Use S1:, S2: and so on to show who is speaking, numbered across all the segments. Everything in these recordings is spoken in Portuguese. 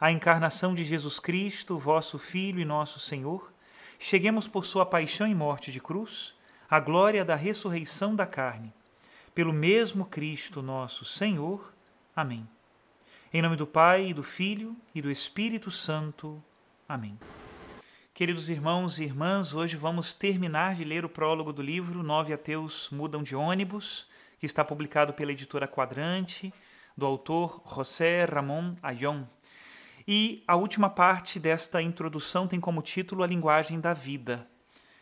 S1: a encarnação de Jesus Cristo, vosso Filho e nosso Senhor, cheguemos por sua paixão e morte de cruz, à glória da ressurreição da carne. Pelo mesmo Cristo nosso Senhor. Amém. Em nome do Pai, e do Filho e do Espírito Santo. Amém. Queridos irmãos e irmãs, hoje vamos terminar de ler o prólogo do livro Nove Ateus Mudam de Ônibus, que está publicado pela editora Quadrante, do autor José Ramón Ayón. E a última parte desta introdução tem como título A Linguagem da Vida.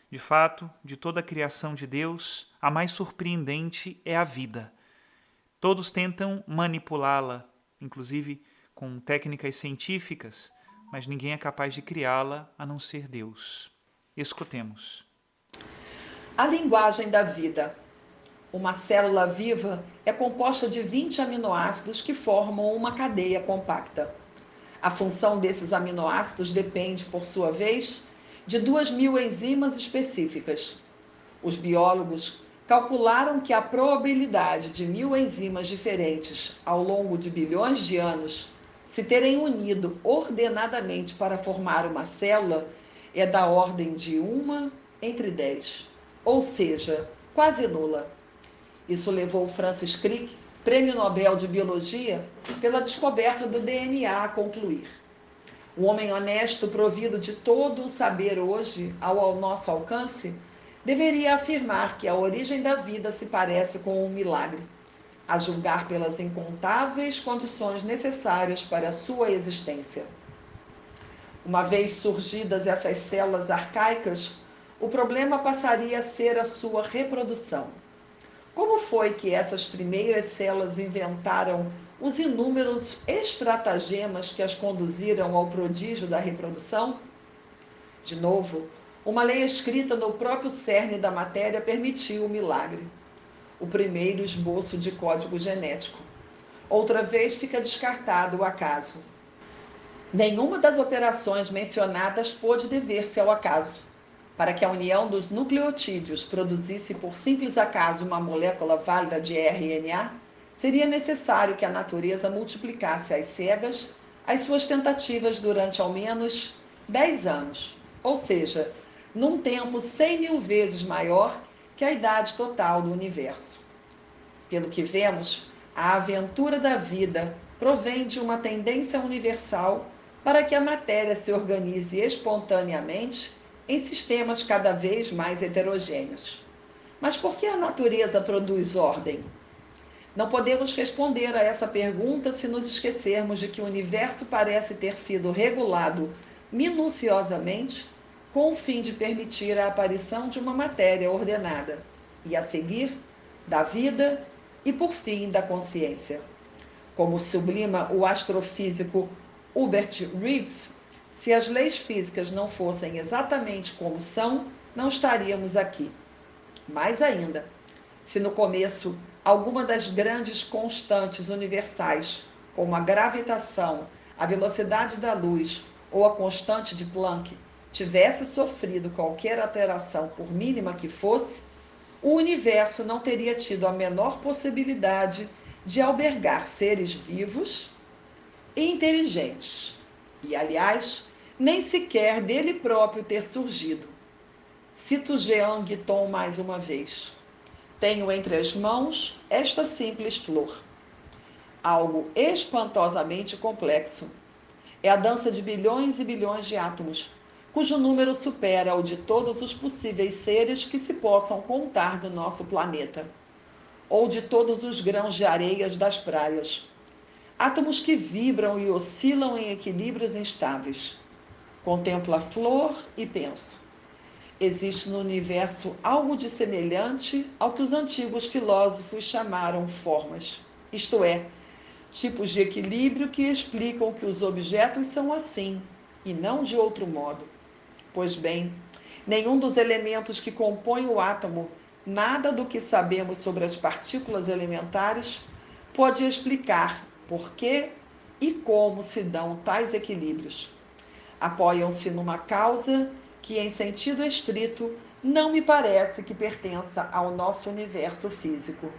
S1: De fato, de toda a criação de Deus, a mais surpreendente é a vida. Todos tentam manipulá-la, inclusive com técnicas científicas, mas ninguém é capaz de criá-la a não ser Deus. Escutemos.
S2: A linguagem da vida. Uma célula viva é composta de 20 aminoácidos que formam uma cadeia compacta. A função desses aminoácidos depende, por sua vez, de duas mil enzimas específicas. Os biólogos calcularam que a probabilidade de mil enzimas diferentes ao longo de bilhões de anos se terem unido ordenadamente para formar uma célula é da ordem de uma entre dez, ou seja, quase nula. Isso levou Francis Crick Prêmio Nobel de Biologia, pela descoberta do DNA a concluir. O homem honesto, provido de todo o saber hoje ao, ao nosso alcance, deveria afirmar que a origem da vida se parece com um milagre, a julgar pelas incontáveis condições necessárias para sua existência. Uma vez surgidas essas células arcaicas, o problema passaria a ser a sua reprodução. Como foi que essas primeiras células inventaram os inúmeros estratagemas que as conduziram ao prodígio da reprodução? De novo, uma lei escrita no próprio cerne da matéria permitiu o milagre. O primeiro esboço de código genético. Outra vez fica descartado o acaso. Nenhuma das operações mencionadas pôde dever-se ao acaso. Para que a união dos nucleotídeos produzisse por simples acaso uma molécula válida de RNA, seria necessário que a natureza multiplicasse às cegas as suas tentativas durante ao menos 10 anos, ou seja, num tempo 100 mil vezes maior que a idade total do universo. Pelo que vemos, a aventura da vida provém de uma tendência universal para que a matéria se organize espontaneamente em sistemas cada vez mais heterogêneos. Mas por que a natureza produz ordem? Não podemos responder a essa pergunta se nos esquecermos de que o universo parece ter sido regulado minuciosamente com o fim de permitir a aparição de uma matéria ordenada e, a seguir, da vida e, por fim, da consciência. Como sublima o astrofísico Hubert Reeves, se as leis físicas não fossem exatamente como são, não estaríamos aqui. Mais ainda, se no começo alguma das grandes constantes universais, como a gravitação, a velocidade da luz ou a constante de Planck, tivesse sofrido qualquer alteração, por mínima que fosse, o universo não teria tido a menor possibilidade de albergar seres vivos e inteligentes. E, aliás, nem sequer dele próprio ter surgido. Cito Jean Guiton mais uma vez. Tenho entre as mãos esta simples flor. Algo espantosamente complexo. É a dança de bilhões e bilhões de átomos cujo número supera o de todos os possíveis seres que se possam contar do nosso planeta, ou de todos os grãos de areias das praias. Átomos que vibram e oscilam em equilíbrios instáveis. Contemplo a flor e penso. Existe no universo algo de semelhante ao que os antigos filósofos chamaram formas, isto é, tipos de equilíbrio que explicam que os objetos são assim e não de outro modo. Pois bem, nenhum dos elementos que compõem o átomo, nada do que sabemos sobre as partículas elementares, pode explicar por que e como se dão tais equilíbrios. Apoiam-se numa causa que, em sentido estrito, não me parece que pertença ao nosso universo físico.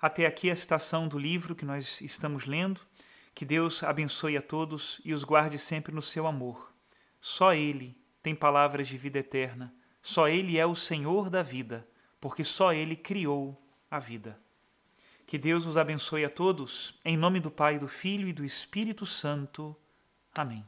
S1: Até aqui a citação do livro que nós estamos lendo. Que Deus abençoe a todos e os guarde sempre no seu amor. Só Ele tem palavras de vida eterna, só Ele é o Senhor da vida, porque só Ele criou a vida. Que Deus os abençoe a todos, em nome do Pai, do Filho e do Espírito Santo. Amém.